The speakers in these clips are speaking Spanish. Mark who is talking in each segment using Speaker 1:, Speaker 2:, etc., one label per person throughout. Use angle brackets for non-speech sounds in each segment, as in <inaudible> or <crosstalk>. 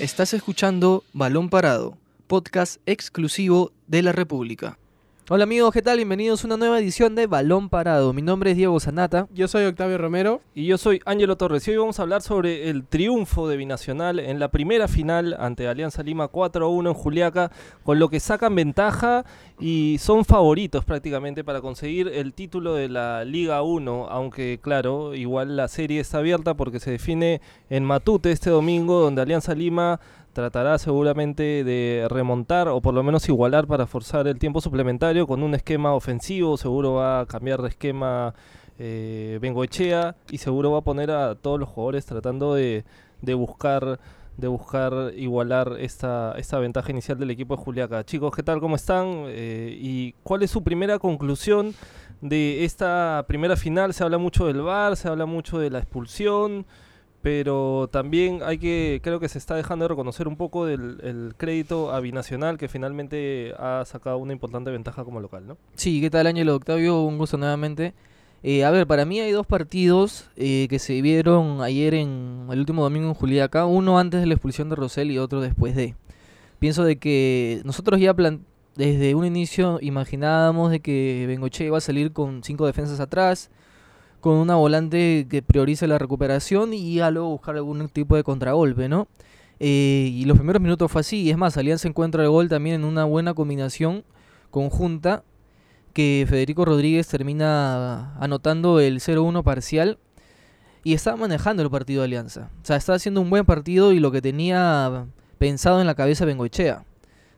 Speaker 1: Estás escuchando Balón Parado, podcast exclusivo de la República. Hola amigos, ¿qué tal? Bienvenidos a una nueva edición de Balón Parado. Mi nombre es Diego Sanata.
Speaker 2: Yo soy Octavio Romero.
Speaker 3: Y yo soy Ángelo Torres. Y hoy vamos a hablar sobre el triunfo de Binacional en la primera final ante Alianza Lima 4-1 en Juliaca, con lo que sacan ventaja y son favoritos prácticamente para conseguir el título de la Liga 1, aunque claro, igual la serie está abierta porque se define en Matute este domingo, donde Alianza Lima tratará seguramente de remontar o por lo menos igualar para forzar el tiempo suplementario con un esquema ofensivo, seguro va a cambiar de esquema eh, Bengoechea y seguro va a poner a todos los jugadores tratando de, de buscar de buscar igualar esta, esta ventaja inicial del equipo de Juliaca. Chicos, ¿qué tal? ¿Cómo están? Eh, ¿Y cuál es su primera conclusión de esta primera final? Se habla mucho del VAR, se habla mucho de la expulsión pero también hay que, creo que se está dejando de reconocer un poco del el crédito a Binacional, que finalmente ha sacado una importante ventaja como local, ¿no?
Speaker 1: Sí, ¿qué tal Ángelo Octavio? Un gusto nuevamente. Eh, a ver, para mí hay dos partidos eh, que se vieron ayer en el último domingo en Juliaca, uno antes de la expulsión de Rosell y otro después de. Pienso de que nosotros ya desde un inicio imaginábamos de que Bengoche iba a salir con cinco defensas atrás, con una volante que priorice la recuperación y ya luego buscar algún tipo de contragolpe, ¿no? Eh, y los primeros minutos fue así, y es más, Alianza encuentra el gol también en una buena combinación conjunta que Federico Rodríguez termina anotando el 0-1 parcial y está manejando el partido de Alianza. O sea, está haciendo un buen partido y lo que tenía pensado en la cabeza Bengoechea.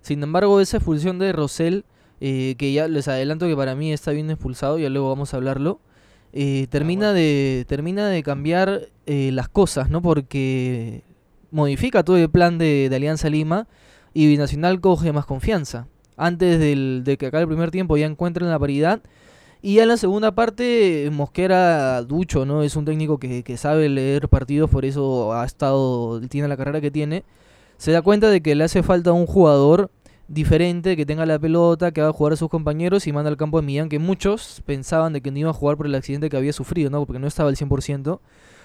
Speaker 1: Sin embargo, esa expulsión de Rosell, eh, que ya les adelanto que para mí está bien expulsado, ya luego vamos a hablarlo, eh, termina, de, termina de cambiar eh, las cosas, ¿no? Porque modifica todo el plan de, Alianza Lima y Binacional coge más confianza. Antes del, de que acabe el primer tiempo ya encuentren la paridad. Y en la segunda parte, Mosquera Ducho, ¿no? Es un técnico que, que sabe leer partidos, por eso ha estado, tiene la carrera que tiene. Se da cuenta de que le hace falta un jugador diferente, que tenga la pelota, que haga jugar a sus compañeros y manda al campo de Millán, que muchos pensaban de que no iba a jugar por el accidente que había sufrido, ¿no? Porque no estaba al 100%.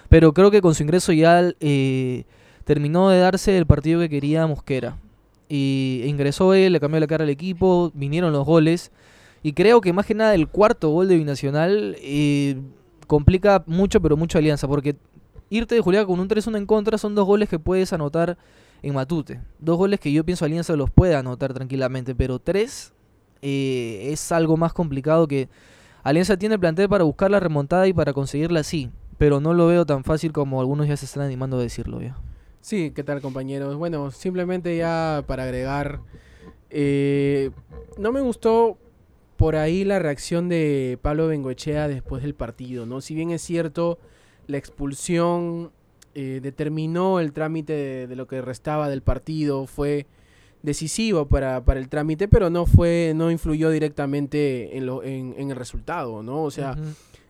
Speaker 1: Pero creo que con su ingreso ya eh, terminó de darse el partido que quería Mosquera. Y ingresó él, le cambió la cara al equipo, vinieron los goles. Y creo que más que nada el cuarto gol de Binacional eh, complica mucho, pero mucho Alianza. Porque irte de Julián con un 3-1 en contra son dos goles que puedes anotar en Matute. Dos goles que yo pienso Alianza los puede anotar tranquilamente, pero tres eh, es algo más complicado que Alianza tiene el plantel para buscar la remontada y para conseguirla así, pero no lo veo tan fácil como algunos ya se están animando a decirlo ya.
Speaker 2: Sí, ¿qué tal compañeros? Bueno, simplemente ya para agregar, eh, no me gustó por ahí la reacción de Pablo Bengoechea después del partido, ¿no? Si bien es cierto, la expulsión eh, determinó el trámite de, lo que restaba del partido, fue decisivo para, para, el trámite, pero no fue, no influyó directamente en, lo, en, el resultado, ¿no? O sea,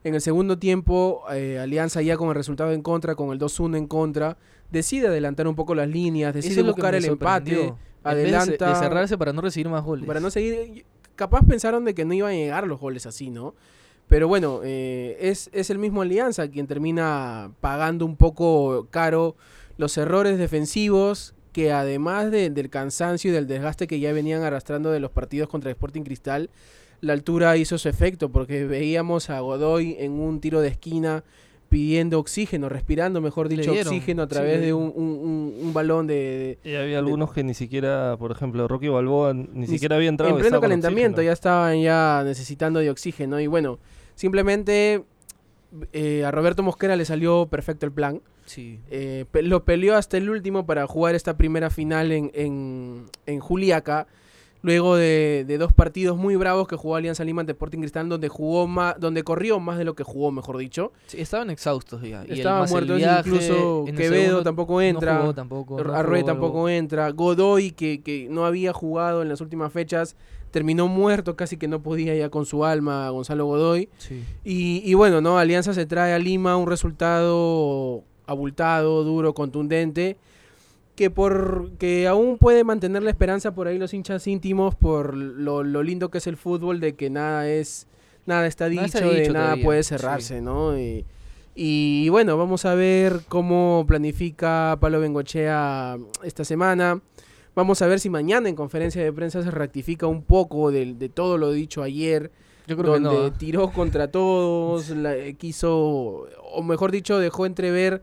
Speaker 2: en el segundo tiempo, eh, Alianza ya con el resultado en contra, con el 2-1 en contra, decide adelantar un poco las líneas, decide buscar el empate,
Speaker 1: adelanta. De, cerrarse para no recibir más goles.
Speaker 2: Para no seguir. Capaz pensaron de que no iban a llegar los goles así, ¿no? Pero bueno, eh, es, es, el mismo Alianza quien termina pagando un poco caro los errores defensivos que además del cansancio y del desgaste que ya venían arrastrando de los partidos contra Sporting Cristal, la altura hizo su efecto porque veíamos a Godoy en un tiro de esquina pidiendo oxígeno, respirando, mejor dicho, oxígeno a través de un, un, balón de,
Speaker 3: Y había algunos que ni siquiera, por ejemplo, Rocky Balboa ni, siquiera había entrado.
Speaker 2: En pleno calentamiento ya estaban ya necesitando de oxígeno y bueno, Simplemente eh, a Roberto Mosquera le salió perfecto el plan.
Speaker 1: Sí.
Speaker 2: Eh, lo peleó hasta el último para jugar esta primera final en, en, en Juliaca. Luego de, dos partidos muy bravos que jugó Alianza Lima ante Sporting Cristal, donde jugó más, donde corrió más de lo que jugó, mejor dicho.
Speaker 1: Sí, estaban exhaustos ya.
Speaker 2: estaban muertos, incluso Quevedo tampoco entra. tampoco, Arrué tampoco entra. Godoy, que, que no había jugado en las últimas fechas, terminó muerto, casi que no podía ya con su alma Gonzalo Godoy. Y, y, bueno, ¿no? Alianza se trae a Lima un resultado abultado, duro, contundente, que por que aún puede mantener la esperanza por ahí los hinchas íntimos por lo, lindo que es el fútbol, de que nada es, nada está dicho, nada de nada puede cerrarse, ¿no? Y, Y bueno, vamos a ver cómo planifica Pablo Bengochea esta semana. Vamos a ver si mañana en conferencia de prensa se rectifica un poco de, de todo lo dicho ayer.
Speaker 1: Yo creo
Speaker 2: donde
Speaker 1: que no. ¿eh?
Speaker 2: tiró contra todos, la- eh, quiso, o mejor dicho, dejó entrever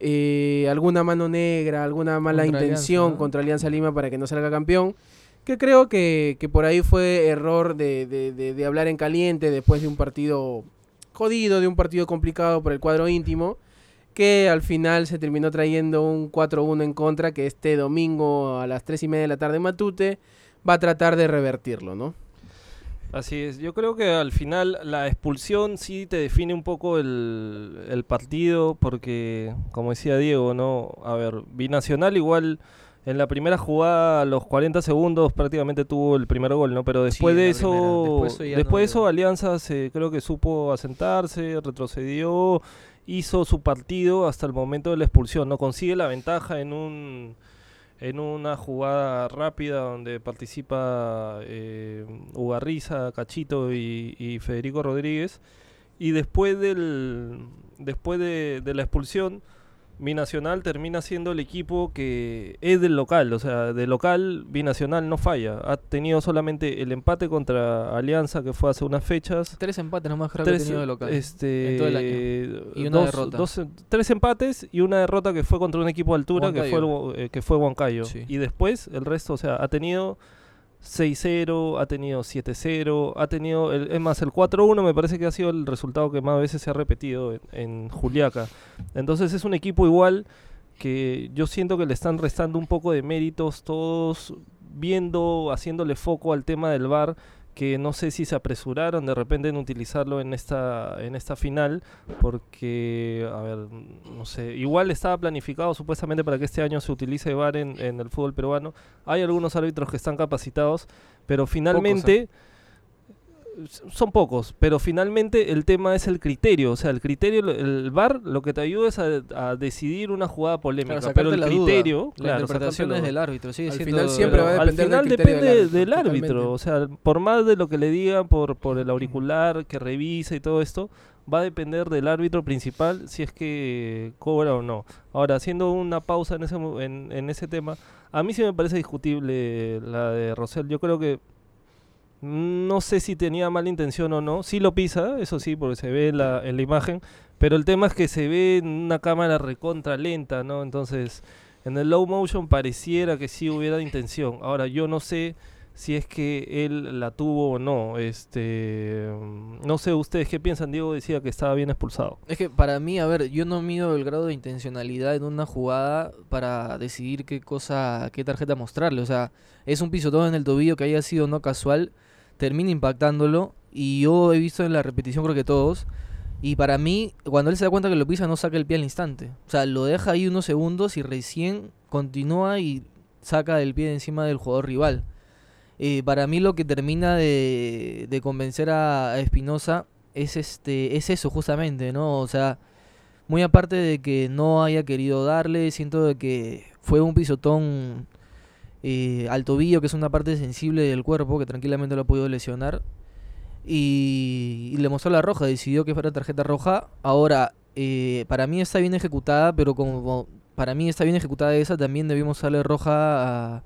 Speaker 2: eh, alguna mano negra, alguna mala
Speaker 1: Contra
Speaker 2: intención
Speaker 1: Alianza, ¿no?
Speaker 2: contra Alianza Lima para que no salga campeón. Que creo que, que por ahí fue error de, de- de- de hablar en caliente después de un partido jodido, de un partido complicado por el cuadro íntimo, que al final se terminó trayendo un 4-1 en contra, que este domingo a las 3 y media de la tarde en Matute va a tratar de revertirlo, ¿no?
Speaker 3: Así es, yo creo que al final la expulsión sí te define un poco el, el partido, porque como decía Diego, ¿no? A ver, Binacional igual en la primera jugada, a los 40 segundos prácticamente tuvo el primer gol, ¿no? Pero después de eso,
Speaker 1: primera.
Speaker 3: después, de eso. Alianza se, creo que supo asentarse, retrocedió, hizo su partido hasta el momento de la expulsión, ¿no? Consigue la ventaja en un en una jugada rápida donde participa eh, Ugarriza, Cachito y, y Federico Rodríguez. Y después del después de, de la expulsión, Binacional termina siendo el equipo que es del local. O sea, de local, Binacional no falla. Ha tenido solamente el empate contra Alianza, que fue hace unas fechas.
Speaker 1: Tres empates nomás creo que ha
Speaker 3: Tres,
Speaker 1: tenido de local.
Speaker 3: este,
Speaker 1: en todo el año. Y una
Speaker 3: dos-
Speaker 1: derrota.
Speaker 3: dos- tres empates y una derrota que fue contra un equipo de altura que fue, el eh, que fue Huancayo.
Speaker 1: Sí.
Speaker 3: Y después el resto, o sea, ha tenido 6-0, ha tenido 7-0, ha tenido, el- es más, el 4-1 me parece que ha sido el resultado que más veces se ha repetido en, en Juliaca. Entonces es un equipo igual que yo siento que le están restando un poco de méritos todos viendo, haciéndole foco al tema del VAR que no sé si se apresuraron de repente en utilizarlo en esta en esta final porque a ver no sé igual estaba planificado supuestamente para que este año se utilice VAR en, en el fútbol peruano. Hay algunos árbitros que están capacitados pero finalmente s- son pocos, pero finalmente el tema es el criterio, o sea, el criterio, el VAR lo que te ayuda es a, a decidir una jugada polémica,
Speaker 1: Claro,
Speaker 3: pero el
Speaker 1: la duda.
Speaker 3: criterio,
Speaker 1: La
Speaker 3: claro,
Speaker 1: interpretación
Speaker 3: sacarte
Speaker 1: es
Speaker 3: la
Speaker 1: del árbitro. Sigue
Speaker 2: Al
Speaker 1: siendo
Speaker 2: final siempre va a
Speaker 3: al
Speaker 2: depender del
Speaker 3: final depende
Speaker 2: del
Speaker 3: del
Speaker 2: árbitro,
Speaker 3: o sea, por más de lo que le digan por, por el auricular que revisa y todo esto, va a depender del árbitro principal si es que cobra o no. Ahora, haciendo una pausa en ese, en, en ese tema, a mí sí me parece discutible la de Rosell. Yo creo que no sé si tenía mala intención o no. Sí lo pisa, eso sí, porque se ve la, en la imagen. Pero el tema es que se ve en una cámara recontra lenta, ¿no? Entonces, en el low motion pareciera que sí hubiera intención. Ahora, yo no sé si es que él la tuvo o no. Este, mm, no sé ustedes qué piensan. Diego decía que estaba bien expulsado.
Speaker 1: Es que para mí, a ver, yo no mido el grado de intencionalidad en una jugada para decidir qué cosa, qué tarjeta mostrarle. O sea, es un pisotón en el tobillo que haya sido no casual, termina impactándolo. Y yo he visto en la repetición, creo que todos. Y para mí, cuando él se da cuenta que lo pisa, no saca el pie al instante. O sea, lo deja ahí unos segundos y recién continúa y saca el pie de encima del jugador rival. Eh, para mí lo que termina de, de convencer a Espinosa es este es eso justamente, ¿no? O sea, muy aparte de que no haya querido darle, siento de que fue un pisotón eh, al tobillo, que es una parte sensible del cuerpo, que tranquilamente lo ha podido lesionar. Y, y le mostró la roja, decidió que fuera tarjeta roja. Ahora, eh, para mí está bien ejecutada, pero como para mí está bien ejecutada esa, también debimos darle roja a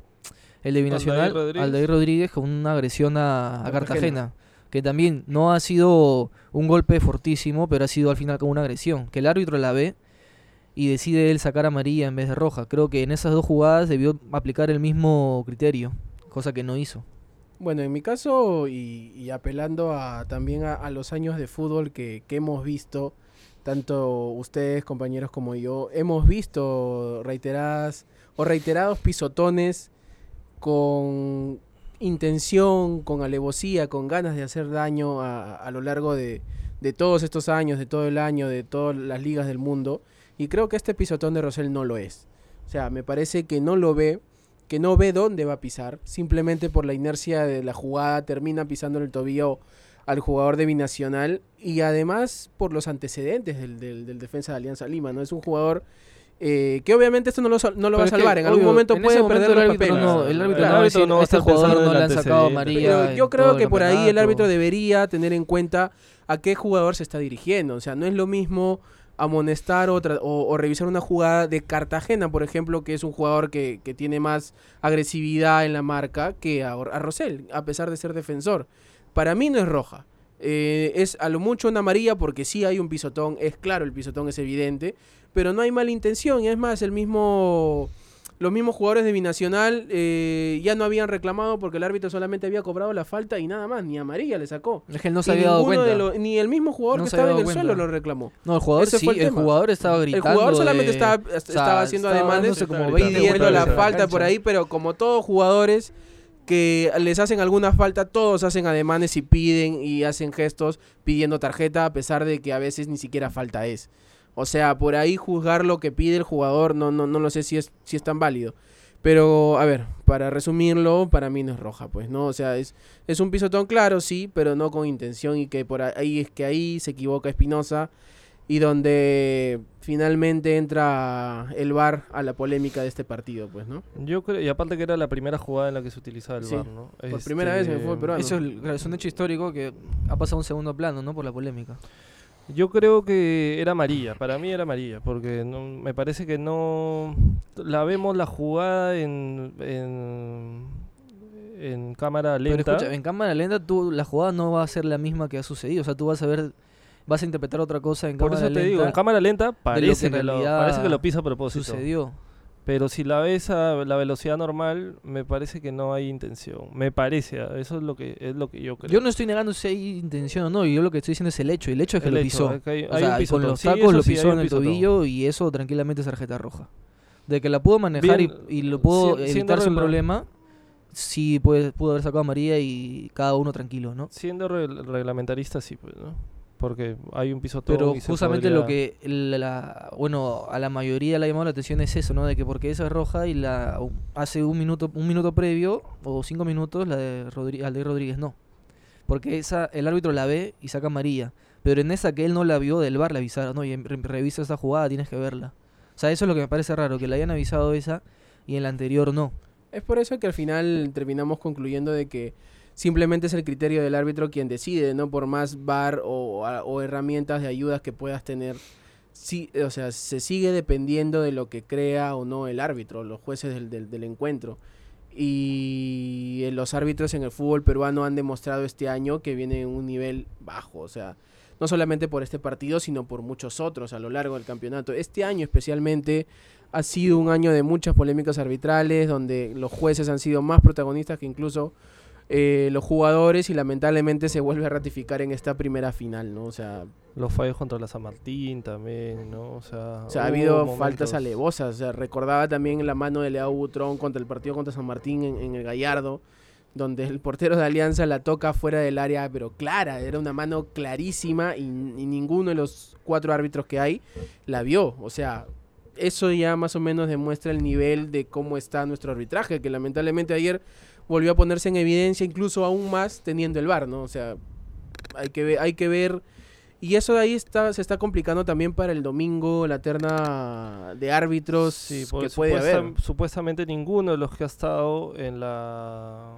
Speaker 1: el de Binacional,
Speaker 3: Rodríguez.
Speaker 1: al David Rodríguez, con una agresión a, a
Speaker 2: Cartagena.
Speaker 1: Cartagena. Que también no ha sido un golpe fortísimo, pero ha sido al final como una agresión. Que el árbitro la ve y decide él sacar amarilla en vez de roja. Creo que en esas dos jugadas debió aplicar el mismo criterio, cosa que no hizo.
Speaker 2: Bueno, en mi caso, y, apelando a, también a, a los años de fútbol que, que hemos visto, tanto ustedes, compañeros, como yo, hemos visto reiteradas o reiterados pisotones con intención, con alevosía, con ganas de hacer daño a, a lo largo de, de todos estos años, de todo el año, de todas las ligas del mundo. Y creo que este pisotón de Rosell no lo es. O sea, me parece que no lo ve, que no ve dónde va a pisar, simplemente por la inercia de la jugada termina pisando en el tobillo al jugador de Binacional y además por los antecedentes del, del- del defensa de Alianza Lima, ¿no? Es un jugador eh, que obviamente esto no lo, no lo va a salvar, en algún
Speaker 1: obvio,
Speaker 2: momento
Speaker 1: en
Speaker 2: puede perder
Speaker 1: el
Speaker 2: los
Speaker 1: árbitro
Speaker 2: papeles.
Speaker 1: no, el árbitro
Speaker 3: Claro,
Speaker 1: no decir,
Speaker 3: no va a
Speaker 1: "A este
Speaker 3: pensando
Speaker 1: jugador no le han sacado
Speaker 3: antecedente".
Speaker 1: amarilla.
Speaker 2: Pero yo creo que por ahí el
Speaker 1: campeonato".
Speaker 2: árbitro debería tener en cuenta a qué jugador se está dirigiendo. O sea, no es lo mismo amonestar o, o revisar una jugada de Cartagena, por ejemplo, que es un jugador que, que tiene más agresividad en la marca que a, a Rosell, a pesar de ser defensor. Para mí no es roja. Eh, es a lo mucho una amarilla porque sí hay un pisotón, es claro, el pisotón es evidente, pero no hay mala intención. Es más, el mismo, los mismos jugadores de Binacional eh, ya no habían reclamado porque el árbitro solamente había cobrado la falta y nada más, ni amarilla le sacó.
Speaker 1: Es que él no
Speaker 2: Y
Speaker 1: se había dado cuenta.
Speaker 2: ni el mismo jugador
Speaker 1: No
Speaker 2: que estaba en el suelo lo reclamó.
Speaker 1: No, el jugador
Speaker 2: Ese
Speaker 1: sí,
Speaker 2: fue el
Speaker 1: jugador estaba
Speaker 2: El
Speaker 1: gritando.
Speaker 2: jugador solamente
Speaker 1: de-
Speaker 2: estaba,
Speaker 1: o sea,
Speaker 2: estaba haciendo
Speaker 1: estaba
Speaker 2: ademanes
Speaker 1: dándose como
Speaker 3: Estaba
Speaker 1: 20
Speaker 3: gritando.
Speaker 2: pidiendo la falta por ahí, pero como todos jugadores que les hacen alguna falta, todos hacen ademanes y piden y hacen gestos pidiendo tarjeta, a pesar de que a veces ni siquiera falta es. O sea, por ahí juzgar lo que pide el jugador, no, no, no lo sé si es, si es tan válido. Pero, a ver, para resumirlo, para mí no es roja, pues, ¿no? O sea, es, es un pisotón claro, sí, pero no con intención y que por ahí es que ahí se equivoca Espinosa y donde finalmente entra el VAR a la polémica de este partido, pues, ¿no?
Speaker 3: Yo creo, y aparte que era la primera jugada en la que se utilizaba el
Speaker 2: Sí,
Speaker 3: VAR, ¿no?
Speaker 2: por primera vez en el fútbol peruano.
Speaker 1: Eso es un hecho histórico que ha pasado a un segundo plano, ¿no? Por la polémica.
Speaker 3: Yo creo que era amarilla, para mí era amarilla, porque no, me parece que no la vemos la jugada en, en, en cámara
Speaker 1: Pero
Speaker 3: lenta.
Speaker 1: escucha, en cámara lenta tú, la jugada no va a ser la misma que ha sucedido. O sea, tú vas a ver, vas a interpretar otra cosa en
Speaker 3: Por
Speaker 1: cámara
Speaker 3: eso te
Speaker 1: lenta.
Speaker 3: digo, en cámara lenta parece
Speaker 1: que
Speaker 3: que, lo, parece que lo pisa a propósito.
Speaker 1: sucedió.
Speaker 3: Pero si la ves a la velocidad normal, me parece que no hay intención. Me parece, ah, eso es lo que es lo que yo creo.
Speaker 1: Yo no estoy negando si hay intención o no, yo lo que estoy diciendo es el hecho. Y el hecho es que
Speaker 3: El
Speaker 1: lo
Speaker 3: hecho,
Speaker 1: pisó.
Speaker 3: es que hay-
Speaker 1: O
Speaker 3: hay
Speaker 1: sea, con los tacos lo pisó en el tobillo y eso tranquilamente es tarjeta roja. De que la pudo manejar
Speaker 3: Bien,
Speaker 1: y, y lo pudo
Speaker 3: si-
Speaker 1: evitar sin problema, sí puede, pudo haber sacado a María y cada uno tranquilo, ¿no?
Speaker 3: Siendo regl- reglamentarista, sí, pues, ¿no? Porque hay un pisotón.
Speaker 1: Pero
Speaker 3: y
Speaker 1: justamente lo que la, la- bueno a la mayoría le ha llamado la atención es eso, ¿no? De que porque esa es roja y la hace un minuto un minuto previo o cinco minutos la de Aldair Rodríguez no, porque esa el árbitro la ve y saca amarilla, pero en esa que él no la vio del bar le avisaron, no, y re- revisa esta jugada tienes que verla, o sea eso es lo que me parece raro que le hayan avisado esa y en la anterior no.
Speaker 2: Es por eso que al final terminamos concluyendo de que simplemente es el criterio del árbitro quien decide, no por más a- o herramientas de ayudas que puedas tener. Sí, o sea, se sigue dependiendo de lo que crea o no el árbitro, los jueces del, del- del encuentro. Y eh, los árbitros en el fútbol peruano han demostrado este año que viene en un nivel bajo, o sea, no solamente por este partido, sino por muchos otros a lo largo del campeonato. Este año especialmente ha sido un año de muchas polémicas arbitrales, donde los jueces han sido más protagonistas que incluso eh, los jugadores y lamentablemente se vuelve a ratificar en esta primera final, ¿no? O sea,
Speaker 3: Los fallos contra la San Martín también, ¿no? O sea,
Speaker 2: o sea, ha habido
Speaker 3: momentos-
Speaker 2: faltas alevosas. O sea, recordaba también la mano de Leao Butrón contra el partido contra San Martín en, en el Gallardo, donde el portero de Alianza la toca fuera del área, pero clara, era una mano clarísima y, y ninguno de los cuatro árbitros que hay la vio. O sea, eso ya más o menos demuestra el nivel de cómo está nuestro arbitraje, que lamentablemente ayer volvió a ponerse en evidencia, incluso aún más teniendo el VAR, ¿no? O sea, hay que ver, hay que ver y eso de ahí está, se está complicando también para el domingo, la terna de árbitros
Speaker 3: Sí,
Speaker 2: que
Speaker 3: porque
Speaker 2: puede
Speaker 3: supuesta-
Speaker 2: haber.
Speaker 3: supuestamente ninguno de los que ha estado en la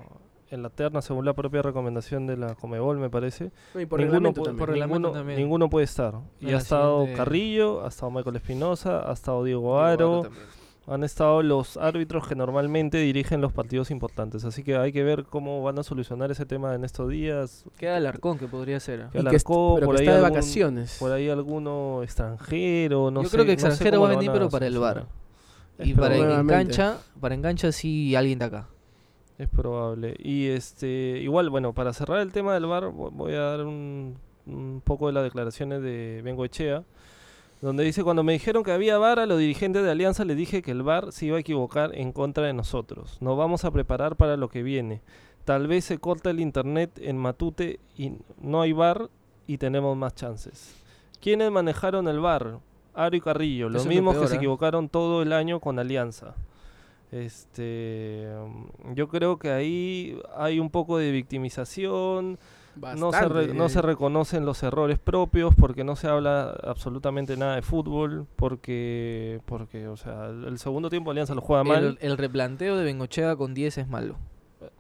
Speaker 3: en la terna, según la propia recomendación de la Comebol, me parece,
Speaker 2: No, y por
Speaker 3: ninguno,
Speaker 2: reglamento
Speaker 3: pu-
Speaker 2: también.
Speaker 1: por reglamento
Speaker 3: ninguno,
Speaker 1: también.
Speaker 3: ninguno puede estar. Y ha estado
Speaker 1: siguiente-
Speaker 3: Carrillo, ha estado Michael Espinosa, ha estado Diego
Speaker 2: Diego
Speaker 3: Aro,
Speaker 2: también.
Speaker 3: Han estado los árbitros que normalmente dirigen los partidos importantes. Así que hay que ver cómo van a solucionar ese tema en estos días.
Speaker 1: Queda el arcón que podría ser.
Speaker 3: Que
Speaker 2: Y que
Speaker 3: por
Speaker 2: que
Speaker 3: ahí
Speaker 2: está de vacaciones.
Speaker 3: Por ahí alguno extranjero, no
Speaker 1: Yo
Speaker 3: sé.
Speaker 1: creo que
Speaker 3: no sé
Speaker 1: extranjero va a venir, pero para el.
Speaker 3: Es
Speaker 1: Y para
Speaker 3: probable.
Speaker 1: en
Speaker 2: Nuevamente.
Speaker 1: cancha, para en cancha sí alguien de acá.
Speaker 3: Es probable. Y este, igual, bueno, para cerrar el tema del VAR, vo- voy a dar un, un poco de las declaraciones de Bengoechea, donde dice, cuando me dijeron que había VAR a los dirigentes de Alianza, les dije que el VAR se iba a equivocar en contra de nosotros. Nos vamos a preparar para lo que viene. Tal vez se corta el internet en Matute y no hay VAR y tenemos más chances. ¿Quiénes manejaron el VAR? Aro y Carrillo, los
Speaker 1: lo
Speaker 3: mismos que se
Speaker 1: ¿eh?
Speaker 3: equivocaron todo el año con Alianza. Este, mm, yo creo que ahí hay un poco de victimización, no se, re-
Speaker 2: Bastante,
Speaker 3: no se reconocen los errores propios porque no se habla absolutamente nada de fútbol, porque, porque o sea, el, segundo tiempo Alianza lo juega mal.
Speaker 1: El, el replanteo de Bengochea con 10 es malo.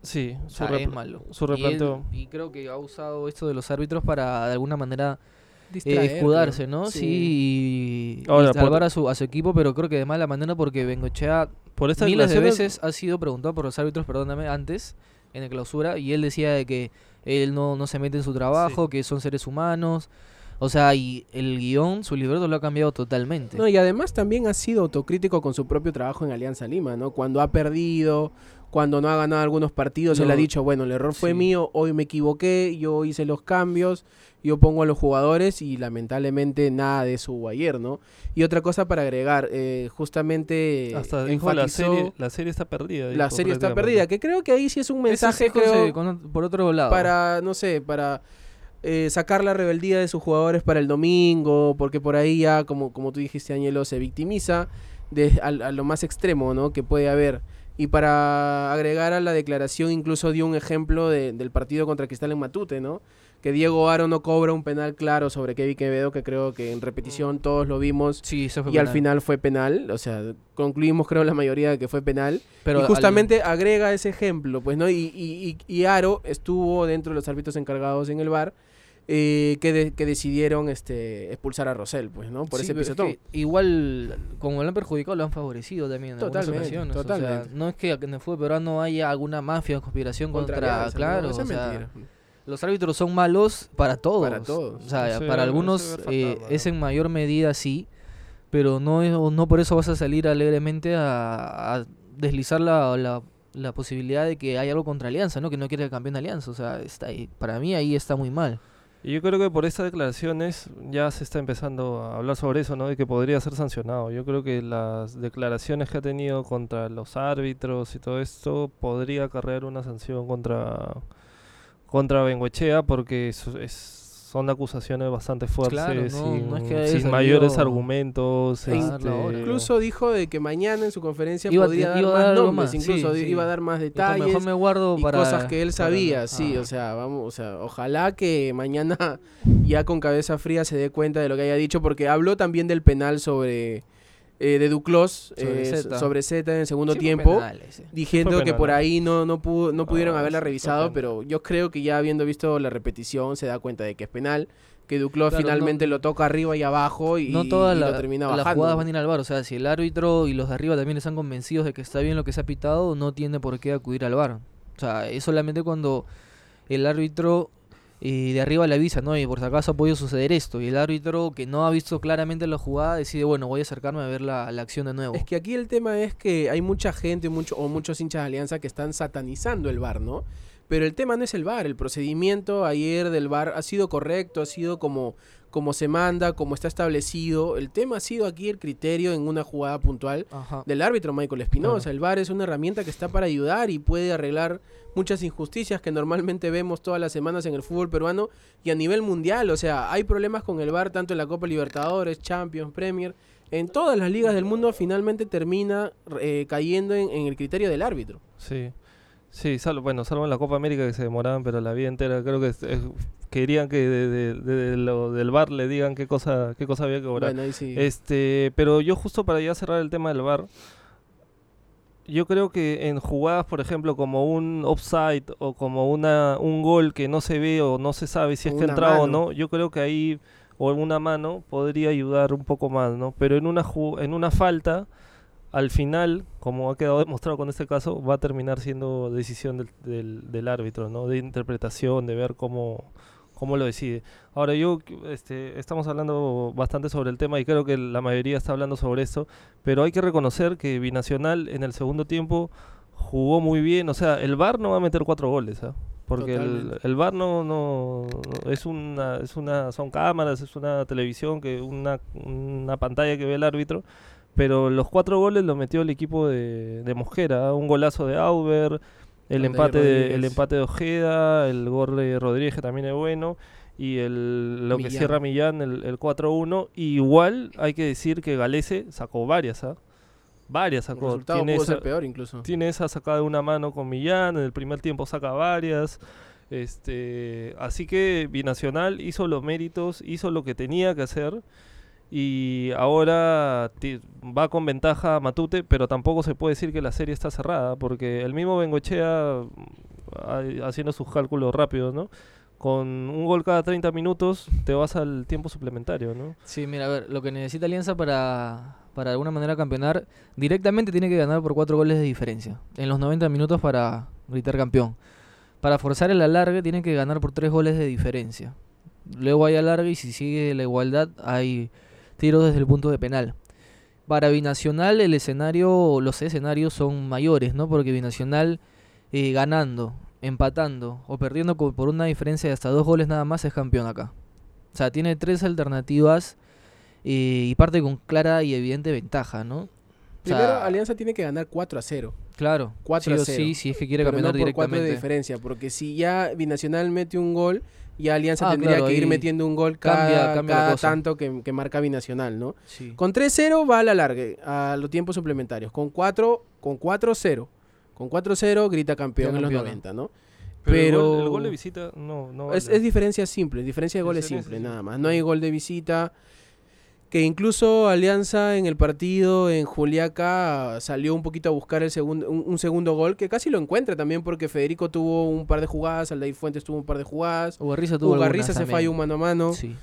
Speaker 3: sí,
Speaker 1: O
Speaker 3: su,
Speaker 1: sea, es malo.
Speaker 3: su
Speaker 1: Y él-
Speaker 3: replanteo.
Speaker 1: Y, creo que ha usado esto de los árbitros para de alguna manera eh, escudarse. ¿no?
Speaker 2: Sí.
Speaker 1: Sí, y, y
Speaker 3: Ahora, por-
Speaker 1: salvar a su, a su equipo, pero creo que de mala manera porque Bengochea
Speaker 3: Por estas
Speaker 1: miles de veces ha sido preguntado por los árbitros, perdóname, antes, en la clausura, y él decía de que él no, no se mete en su trabajo, que son seres humanos. O sea, y el guion, su libreto lo ha cambiado totalmente.
Speaker 2: No, y además también ha sido autocrítico con su propio trabajo en Alianza Lima, ¿no? Cuando ha perdido, cuando no ha ganado algunos partidos, él
Speaker 1: No,
Speaker 2: ha dicho, bueno, el error fue
Speaker 1: sí.
Speaker 2: mío, hoy me equivoqué, yo hice los cambios, yo pongo a los jugadores y lamentablemente nada de eso hubo ayer, ¿no? Y otra cosa para agregar, eh, justamente
Speaker 3: Hasta dijo la serie, la serie está perdida.
Speaker 2: la
Speaker 3: dijo
Speaker 2: serie está perdida, que creo que ahí sí es un mensaje,
Speaker 1: sí, José,
Speaker 2: creo,
Speaker 1: con- por otro lado.
Speaker 2: para, no sé, para eh, sacar la rebeldía de sus jugadores para el domingo, porque por ahí ya, como, como tú dijiste, Añelo, se victimiza de, a, a lo más extremo, ¿no? Que puede haber. Y para agregar a la declaración, incluso dio un ejemplo de- del partido contra Cristal en Matute, ¿no? Que Diego Aro no cobra un penal claro sobre Kevin Quevedo, que creo que en repetición todos lo vimos.
Speaker 1: Sí, eso fue
Speaker 2: Y al final fue penal, o sea, concluimos creo la mayoría de que fue penal.
Speaker 1: Pero
Speaker 2: y
Speaker 1: al-
Speaker 2: justamente agrega ese ejemplo, pues, ¿no? Y, y, y- y Aro estuvo dentro de los árbitros encargados en el bar que, de- que decidieron este, expulsar a Rosell, pues, ¿no? Por
Speaker 1: Sí,
Speaker 2: ese
Speaker 1: es
Speaker 2: pisotón.
Speaker 1: que igual, como lo han perjudicado, lo han favorecido también en algunas
Speaker 2: Totalmente,
Speaker 1: ocasiones. o sea,
Speaker 2: totalmente.
Speaker 1: no es que en el fútbol peruano haya alguna mafia o conspiración contra,
Speaker 2: Alianza, ¿no?
Speaker 1: claro,
Speaker 2: Eso
Speaker 1: o
Speaker 2: es
Speaker 1: sea,
Speaker 2: mentira.
Speaker 1: los árbitros son malos para todos.
Speaker 2: Para todos.
Speaker 1: O sea,
Speaker 3: Sí,
Speaker 1: para
Speaker 3: sí,
Speaker 1: algunos eh, es
Speaker 3: ¿no?
Speaker 1: en mayor medida sí, pero no, es- no por eso vas a salir alegremente a, a deslizar la, la, la posibilidad de que hay algo contra Alianza, ¿no? Que no quiere el campeón de Alianza. O sea, está ahí- para mí ahí está muy mal.
Speaker 3: Y yo creo que por estas declaraciones ya se está empezando a hablar sobre eso, ¿no? De que podría ser sancionado. Yo creo que las declaraciones que ha tenido contra los árbitros y todo esto podría acarrear una sanción contra contra Bengoechea porque eso es- son acusaciones bastante fuertes,
Speaker 1: Claro, no,
Speaker 3: sin,
Speaker 1: no es que
Speaker 3: sin mayores argumentos. Este.
Speaker 2: Incluso dijo de que mañana en su conferencia
Speaker 1: Iba a-
Speaker 2: podría dar
Speaker 1: iba
Speaker 2: más nombres,
Speaker 1: más,
Speaker 2: incluso
Speaker 1: sí,
Speaker 2: di-
Speaker 1: sí.
Speaker 2: iba a dar más detalles
Speaker 1: mejor me guardo
Speaker 2: y
Speaker 1: para
Speaker 2: cosas que él
Speaker 1: para-
Speaker 2: sabía, sí,
Speaker 1: ah.
Speaker 2: o sea, vamos, o sea, ojalá que mañana <laughs> ya con cabeza fría se dé cuenta de lo que haya dicho, porque habló también del penal sobre eh, de Duclos
Speaker 1: Sobre
Speaker 2: eh,
Speaker 1: Zeta.
Speaker 2: sobre Z en el segundo
Speaker 1: Sí,
Speaker 2: tiempo.
Speaker 1: penal ese.
Speaker 2: diciendo que por ahí no, no, pudo, no pudieron
Speaker 3: Ah,
Speaker 2: haberla
Speaker 3: sí fue
Speaker 2: revisado, pero yo creo que ya habiendo visto la repetición se da cuenta de que es penal, que Duclos
Speaker 1: Claro,
Speaker 2: finalmente
Speaker 1: no-
Speaker 2: lo toca arriba y abajo y,
Speaker 1: no todas
Speaker 2: y
Speaker 1: la-
Speaker 2: lo termina
Speaker 1: las jugadas van a ir al bar. O sea, si el árbitro y los de arriba también están convencidos de que está bien lo que se ha pitado, no tiene por qué acudir al bar. O sea, es solamente cuando el árbitro eh, de arriba le avisa, ¿no? Y por si acaso ha podido suceder esto. Y el árbitro que no ha visto claramente la jugada decide, bueno, voy a acercarme a ver la, la acción de nuevo.
Speaker 2: Es que aquí el tema es que hay mucha gente mucho, o muchos hinchas de Alianza que están satanizando el VAR, ¿no? Pero el tema no es el VAR, el procedimiento ayer del VAR ha sido correcto, ha sido como, como se manda, como está establecido. El tema ha sido aquí el criterio en una jugada puntual
Speaker 1: Ajá.
Speaker 2: del árbitro Michael Espinosa.
Speaker 3: Claro.
Speaker 2: El VAR es una herramienta que está para ayudar y puede arreglar muchas injusticias que normalmente vemos todas las semanas en el fútbol peruano y a nivel mundial. O sea, hay problemas con el VAR tanto en la Copa Libertadores, Champions, Premier. En todas las ligas del mundo finalmente termina eh, cayendo en, en el criterio del árbitro.
Speaker 3: Sí, sí, salvo, bueno, salvo en la Copa América que se demoraban, pero la vida entera creo que es- es- querían que de, de- de- de lo del bar le digan qué cosa, qué cosa había que cobrar.
Speaker 2: Bueno, ahí sí.
Speaker 3: Este, pero yo justo para ya cerrar el tema del VAR, yo creo que en jugadas, por ejemplo, como un offside o como una un gol que no se ve o no se sabe si es que ha entrado o no, yo creo que ahí o en una mano podría ayudar un poco más, ¿no? Pero en una ju- en una falta al final, como ha quedado demostrado con este caso, va a terminar siendo decisión del, del, del árbitro, ¿no? De interpretación, de ver cómo, cómo lo decide. Ahora yo, este, estamos hablando bastante sobre el tema y creo que la mayoría está hablando sobre esto, pero hay que reconocer que Binacional en el segundo tiempo jugó muy bien, o sea, el VAR no va a meter cuatro goles, ¿ah? Porque el, el VAR no, no, no- es una, es una, son cámaras, es una televisión, que una, una pantalla que ve el árbitro, pero los cuatro goles los metió el equipo de, de Mosquera, ¿ah? un golazo de Auber, el empate de, el empate de Ojeda, el gol de Rodríguez que también es bueno y el, lo que cierra Millán, el, el 4-1. Y igual hay que decir que Galese sacó varias, ¿ah? Varias
Speaker 2: el
Speaker 3: sacó.
Speaker 2: resultado
Speaker 3: Tiene
Speaker 2: pudo
Speaker 3: esa,
Speaker 2: ser peor incluso.
Speaker 3: tiene esa sacada de una mano con Millán, en el primer tiempo saca varias. Este, así que Binacional hizo los méritos, hizo lo que tenía que hacer y ahora va con ventaja Matute, pero tampoco se puede decir que la serie está cerrada, porque el mismo Bengochea, mm, ha- haciendo sus cálculos rápidos, ¿no? con un gol cada 30 minutos te vas al tiempo suplementario, ¿no?
Speaker 1: Sí, mira, a ver, lo que necesita Alianza para, para de alguna manera campeonar, directamente tiene que ganar por cuatro goles de diferencia. En los 90 minutos para gritar campeón. Para forzar el alargue tiene que ganar por tres goles de diferencia. Luego hay alargue y si sigue la igualdad hay tiros desde el punto de penal. Para Binacional el escenario, los escenarios son mayores, ¿no? Porque Binacional eh, ganando, empatando o perdiendo por una diferencia de hasta dos goles nada más es campeón acá. O sea, tiene tres alternativas eh, y parte con clara y evidente ventaja, ¿no? O sea,
Speaker 2: Primero, Alianza tiene que ganar 4 a 0.
Speaker 1: Claro,
Speaker 2: 4
Speaker 1: sí
Speaker 2: a
Speaker 1: o
Speaker 2: 0.
Speaker 1: sí, si es que quiere
Speaker 2: pero
Speaker 1: campeonar
Speaker 2: no por 4 de
Speaker 1: directamente.
Speaker 2: diferencia, porque si ya Binacional mete un gol, ya Alianza
Speaker 1: Ah,
Speaker 2: tendría
Speaker 1: claro,
Speaker 2: que ir metiendo un gol
Speaker 1: cambia-
Speaker 2: cada,
Speaker 1: cambia
Speaker 2: cada tanto que, que marca Binacional, ¿no?
Speaker 1: Sí.
Speaker 2: Con 3-0 va a la largue, a los tiempos suplementarios. Con 4, con 4-0. Con 4-0 grita campeón en los
Speaker 1: campeona.
Speaker 2: 90, ¿no?
Speaker 3: Pero, el,
Speaker 2: Pero-
Speaker 3: gol, el gol de visita no, no
Speaker 2: Es,
Speaker 3: vale.
Speaker 2: es diferencia simple, diferencia de goles simple. nada más. No hay gol de visita. Que incluso Alianza en el partido en Juliaca salió un poquito a buscar el segundo, un, un segundo gol, que casi lo encuentra también porque Federico tuvo un par de jugadas, Aldair Fuentes tuvo un par de jugadas,
Speaker 1: Ugarriza tuvo
Speaker 2: Ugarriza se falló un mano a mano.
Speaker 1: Sí.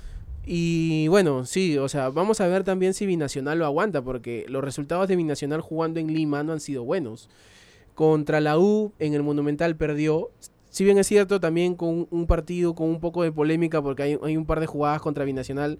Speaker 2: Y bueno, sí, o sea, vamos a ver también si Binacional lo aguanta, porque los resultados de Binacional jugando en Lima no han sido buenos. Contra la U en el Monumental perdió. Si bien es cierto, también con un partido con un poco de polémica, porque hay, hay un par de jugadas contra Binacional.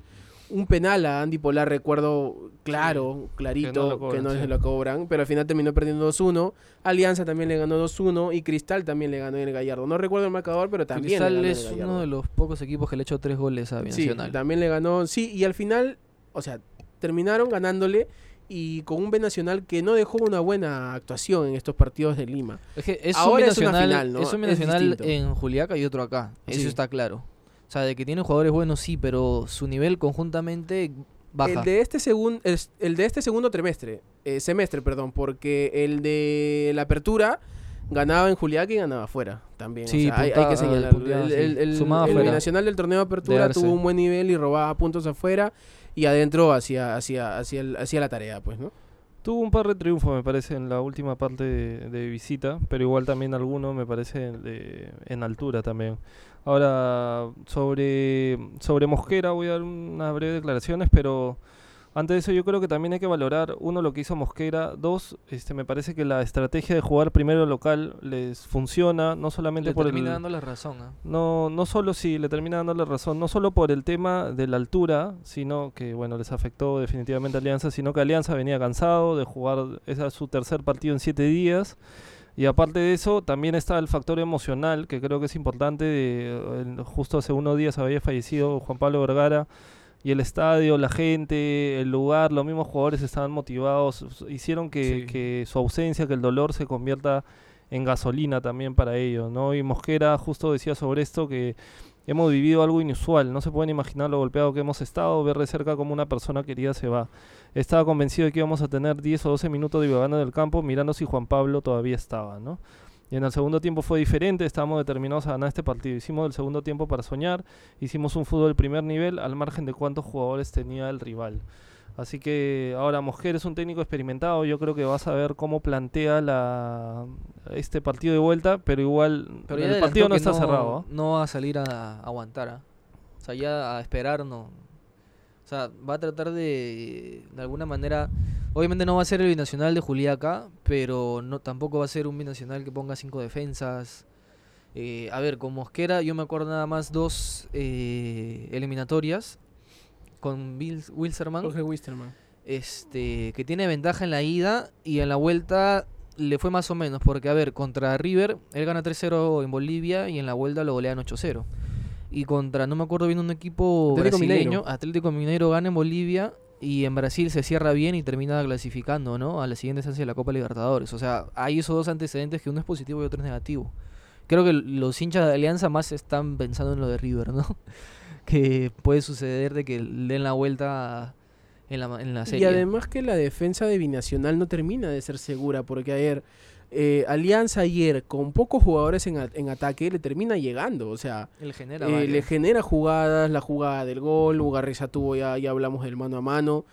Speaker 2: Un penal a Andy Polar, recuerdo claro, clarito,
Speaker 3: lo cobran,
Speaker 2: que no
Speaker 3: sí.
Speaker 2: se lo cobran, pero al final terminó perdiendo 2-1. Alianza también le ganó 2-1 y Cristal también le ganó en el Gallardo. No recuerdo el marcador, pero también. le
Speaker 1: Cristal
Speaker 2: ganó en el
Speaker 1: es uno de los pocos equipos que le ha hecho tres goles a
Speaker 2: Sí,
Speaker 1: Binacional.
Speaker 2: también le ganó. Sí, y al final, o sea, terminaron ganándole y con un B Nacional que no dejó una buena actuación en estos partidos de Lima.
Speaker 1: Es que es
Speaker 2: Ahora
Speaker 1: un
Speaker 2: es una
Speaker 1: binacional,
Speaker 2: final, ¿no?
Speaker 1: es un
Speaker 2: Es
Speaker 1: binacional
Speaker 2: distinto.
Speaker 1: en Juliaca y otro acá. Eso
Speaker 2: Sí.
Speaker 1: está claro. O sea, de que tiene jugadores buenos sí, pero su nivel conjuntamente baja.
Speaker 2: El de este segundo el de este segundo trimestre, eh, semestre, perdón, porque el de la apertura ganaba en Juliaca y ganaba afuera también. O
Speaker 1: Sí,
Speaker 2: hay, que
Speaker 1: ah,
Speaker 2: señalarlo.
Speaker 1: punteaba,
Speaker 2: El, el, el- el binacional del torneo de apertura
Speaker 1: De
Speaker 2: tuvo un buen nivel y robaba puntos afuera y adentro hacía, hacía, hacía, el- hacía la tarea, pues, ¿no?
Speaker 3: Tuvo un par de triunfos, me parece, en la última parte de, visita, pero igual también alguno me parece en altura también. Ahora, sobre, sobre Mosquera voy a dar unas breves declaraciones, pero antes de eso yo creo que también hay que valorar, uno, lo que hizo Mosquera, dos, este, me parece que la estrategia de jugar primero local les funciona, no solamente
Speaker 1: Le
Speaker 3: por
Speaker 1: termina
Speaker 3: el...
Speaker 1: dando la razón. ¿ah?
Speaker 3: No, no solo si le termina dando la razón, no solo por el tema de la altura, sino que bueno, les afectó definitivamente a Alianza, sino que Alianza venía cansado de jugar, ese es su tercer partido en siete días. Y aparte de eso, también está el factor emocional, que creo que es importante. de- el- justo hace unos días había fallecido Juan Pablo Vergara. Y el estadio, la gente, el lugar, los mismos jugadores estaban motivados. Hicieron que,
Speaker 1: Sí.
Speaker 3: que su ausencia, que el dolor se convierta en gasolina también para ellos, ¿no? Y Mosquera justo decía sobre esto que hemos vivido algo inusual, no se pueden imaginar lo golpeado que hemos estado, ver de cerca como una persona querida se va. Estaba convencido de que íbamos a tener 10 o 12 minutos divagando en el campo mirando si Juan Pablo todavía estaba, ¿no? Y en el segundo tiempo fue diferente, estábamos determinados a ganar este partido. Hicimos el segundo tiempo para soñar, hicimos un fútbol de primer nivel al margen de cuántos jugadores tenía el rival. Así que ahora Mosquera es un técnico experimentado, yo creo que vas a ver cómo plantea la, este partido de vuelta, pero igual
Speaker 1: Pero
Speaker 3: el partido no está cerrado. ¿ah?
Speaker 1: No va a salir a, a aguantar. ¿ah? O sea, ya a esperar no. O sea, va a tratar de, de alguna manera. Obviamente no va a ser el binacional de Juliaca, pero no tampoco va a ser un binacional que ponga cinco defensas. Eh, a ver, con Mosquera, yo me acuerdo nada más dos eh, eliminatorias con Bils- Wilserman
Speaker 2: Jorge Wisterman.
Speaker 1: este, que tiene ventaja en la ida y en la vuelta le fue más o menos, porque a ver, contra River, él gana 3-0 en Bolivia y en la vuelta lo golean 8-0. Y contra, no me acuerdo bien, un equipo
Speaker 2: Atlético
Speaker 1: brasileño,
Speaker 2: Mineiro.
Speaker 1: Atlético Mineiro gana en Bolivia y en Brasil se cierra bien y termina clasificando, ¿no? A la siguiente instancia de la Copa Libertadores. O sea, hay esos dos antecedentes que uno es positivo y otro es negativo. Creo que los hinchas de Alianza más están pensando en lo de River, ¿no? <laughs> que puede suceder de que den la vuelta en la, en la
Speaker 2: Y
Speaker 1: serie.
Speaker 2: además que la defensa de Binacional no termina de ser segura, porque ayer eh, Alianza ayer con pocos jugadores en, a- en ataque le termina llegando, o sea,
Speaker 1: Él genera
Speaker 2: eh, le genera jugadas, la jugada del gol, Ugarriza tuvo ya, ya hablamos del mano a mano.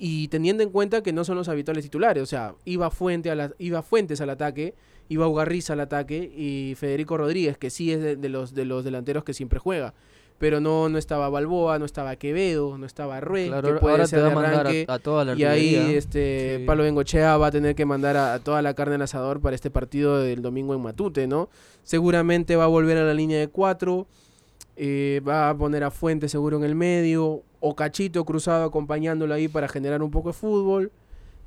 Speaker 2: y teniendo en cuenta que no son los habituales titulares, o sea, iba, Fuente a la, iba Fuentes al ataque, iba Ugarriza al ataque y Federico Rodríguez, que sí es de, de los, de los delanteros que siempre juega. Pero no, no estaba Balboa, no estaba Quevedo, no estaba Rue,
Speaker 1: Claro,
Speaker 2: que puede
Speaker 1: ahora
Speaker 2: ser
Speaker 1: te va
Speaker 2: de
Speaker 1: a mandar a, a toda la
Speaker 2: Y ahí este
Speaker 1: Sí.
Speaker 2: Pablo Bengochea va a tener que mandar a, a toda la carne al asador para este partido del domingo en Matute, ¿no? Seguramente va a volver a la línea de cuatro, eh, va a poner a Fuente seguro en el medio, o Cachito cruzado acompañándolo ahí para generar un poco de fútbol,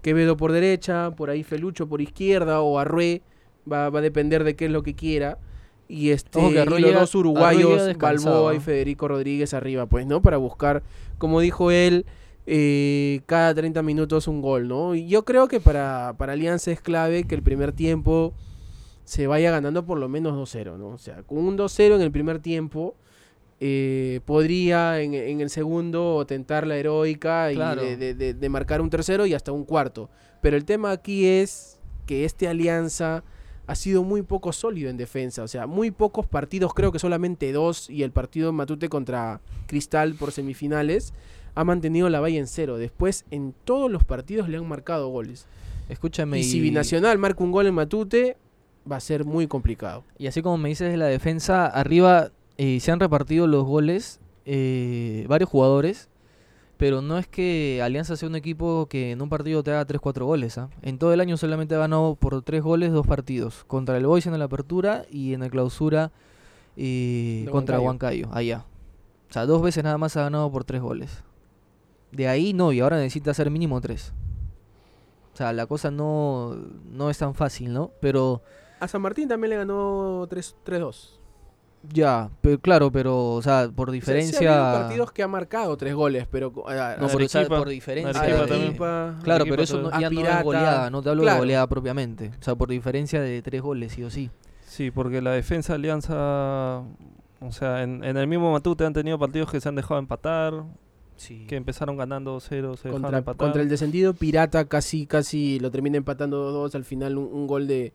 Speaker 2: Quevedo por derecha, por ahí Felucho por izquierda, o Arrué, va, va a depender de qué es lo que quiera. Y, este,
Speaker 1: Ojo que
Speaker 2: y
Speaker 1: Arrué
Speaker 2: los dos uruguayos, Balboa y. Federico Rodríguez arriba, pues, ¿no? Para buscar, como dijo él, eh, cada 30 minutos un gol, ¿no? Y yo creo que para, para Alianza es clave que el primer tiempo se vaya ganando por lo menos 2-0, ¿no? O sea, con un 2-0 en el primer tiempo, eh, podría en, en el segundo tentar la heroica y
Speaker 1: Claro.
Speaker 2: de, de- de- de marcar un tercero y hasta un cuarto. Pero el tema aquí es que este Alianza ha sido muy poco sólido en defensa. O sea, muy pocos partidos, creo que solamente dos, y el partido Matute contra Cristal por semifinales, ha mantenido la valla en cero. Después, en todos los partidos le han marcado goles.
Speaker 1: Escúchame.
Speaker 2: Y si Binacional marca un gol en Matute, va a ser muy complicado.
Speaker 1: Y así como me dices de la defensa, arriba eh, se han repartido los goles eh, varios jugadores, pero no es que Alianza sea un equipo que en un partido te haga 3-4 goles. ¿ah? En todo el año solamente ha ganado por 3 goles dos partidos, contra el Boys en la apertura y en la clausura eh, contra
Speaker 2: Huancayo.
Speaker 1: Allá. O sea, dos veces nada más ha ganado por 3 goles. De ahí no, y ahora necesita hacer mínimo 3. O sea, la cosa no, no es tan fácil, ¿no? Pero...
Speaker 2: A San Martín también le ganó 3 3-2.
Speaker 1: Ya, pero claro, pero, o sea, por
Speaker 2: sea, sí ha
Speaker 1: diferencia.
Speaker 2: habido partidos que ha marcado 3 goles, pero... a-
Speaker 1: no,
Speaker 2: a-
Speaker 1: por,
Speaker 3: Arequipa.
Speaker 1: por diferencia.
Speaker 3: Arequipa
Speaker 1: de-
Speaker 3: también.
Speaker 2: Arequipa,
Speaker 1: Claro, pero eso no- ya
Speaker 2: A
Speaker 1: no es goleada, no te hablo
Speaker 2: claro.
Speaker 1: de goleada propiamente. O sea, por diferencia de tres goles, sí o sí.
Speaker 3: Sí, porque la defensa de Alianza, o sea, en, en el mismo Matute han tenido partidos que se han dejado empatar,
Speaker 1: Sí.
Speaker 3: que empezaron ganando 0, se
Speaker 2: contra,
Speaker 3: empatar.
Speaker 2: contra el descendido Pirata casi casi lo termina empatando 2-2 al final un, un gol de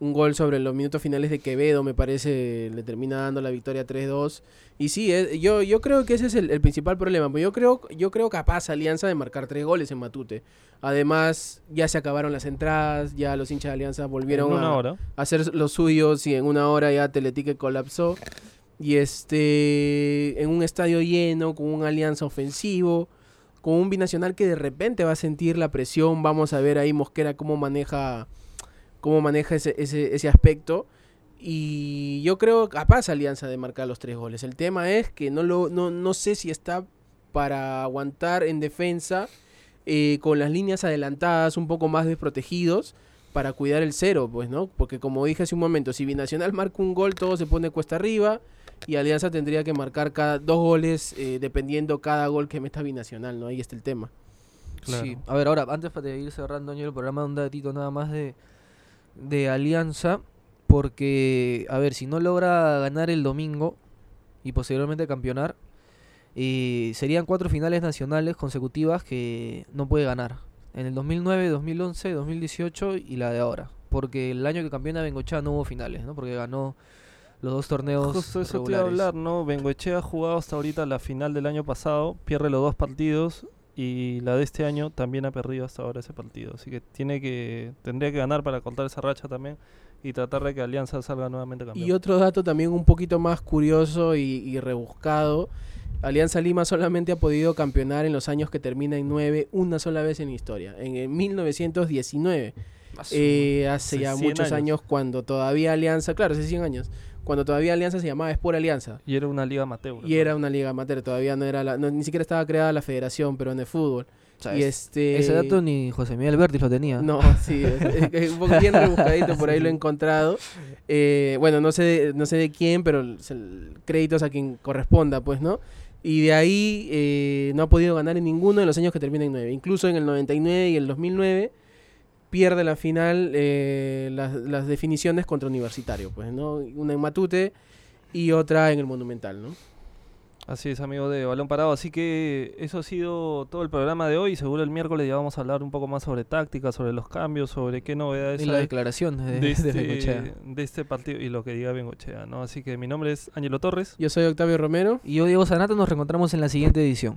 Speaker 2: un gol sobre los minutos finales de Quevedo me parece le termina dando la victoria 3-2 y sí eh, yo yo creo que ese es el, el principal problema pues yo creo yo creo capaz Alianza de marcar tres goles en Matute además ya se acabaron las entradas ya los hinchas de Alianza volvieron a hacer los suyos y en una hora ya Teletique colapsó. Y este, en un estadio lleno, con un alianza ofensivo, con un binacional que de repente va a sentir la presión. Vamos a ver ahí Mosquera cómo maneja, cómo maneja ese, ese, ese aspecto. Y yo creo capaz Alianza de marcar los tres goles. El tema es que no, lo, no, no sé si está para aguantar en defensa eh, con las líneas adelantadas un poco más desprotegidos para cuidar el cero, pues, ¿no? Porque como dije hace un momento, si Binacional marca un gol, todo se pone cuesta arriba y Alianza tendría que marcar cada dos goles eh, dependiendo cada gol que meta Binacional, ¿no? Ahí está el tema.
Speaker 3: Claro.
Speaker 1: Sí. A ver, ahora, antes de ir cerrando el programa, un datito nada más de, de Alianza. Porque, a ver, si no logra ganar el domingo y posteriormente campeonar, eh, serían cuatro finales nacionales consecutivas que no puede ganar. En el 2009, 2011, 2018 y la de ahora. Porque el año que campeona Bengochea no hubo finales, ¿no? Porque ganó los dos torneos
Speaker 3: Justo eso te iba a hablar, ¿no? Bengoechea ha jugado hasta ahorita la final del año pasado, pierde los dos partidos y la de este año también ha perdido hasta ahora ese partido. Así que tiene que tendría que ganar para cortar esa racha también y tratar de que Alianza salga nuevamente campeón.
Speaker 2: Y otro dato también un poquito más curioso y, y rebuscado. Alianza Lima solamente ha podido campeonar en los años que termina en 9 una sola vez en la historia, en el 1919. Eh, hace
Speaker 3: Hace
Speaker 2: ya
Speaker 3: 100
Speaker 2: muchos
Speaker 3: años.
Speaker 2: años cuando todavía Alianza, claro, hace 100 años, cuando todavía Alianza se llamaba Sport Alianza.
Speaker 3: Y era una liga amateur.
Speaker 2: Y era una liga amateur, todavía no era la, no, ni siquiera estaba creada la Federación Peruana de Fútbol.
Speaker 1: O sea,
Speaker 2: y
Speaker 1: es-
Speaker 2: este
Speaker 1: Ese dato ni José Miguel Bertis lo tenía.
Speaker 2: no, sí, es, es- es un poco bien rebuscadito, por ahí lo he <laughs> encontrado. Eh, bueno, no sé, de, no sé de quién, pero el- el- créditos a quien corresponda, pues, ¿no? Y de ahí eh, no ha podido ganar en ninguno de los años que termina en 9. Incluso en el 99 y el 2009 pierde la final eh, las, las definiciones contra Universitario, pues, ¿no? Una en Matute y otra en el Monumental, ¿no?
Speaker 3: Así es, amigo de Balón Parado. Así que eso ha sido todo el programa de hoy. Seguro el miércoles ya vamos a hablar un poco más sobre táctica, sobre los cambios, sobre qué novedades
Speaker 1: Y la
Speaker 3: hay
Speaker 1: declaración de,
Speaker 3: de, <laughs>
Speaker 1: de
Speaker 3: este,
Speaker 1: Bengochea.
Speaker 3: de este partido y lo que diga Bengochea, ¿no? Así que mi nombre es Ángelo Torres.
Speaker 2: Yo soy Octavio Romero.
Speaker 1: Y yo, Diego Sanata, nos reencontramos en la siguiente edición.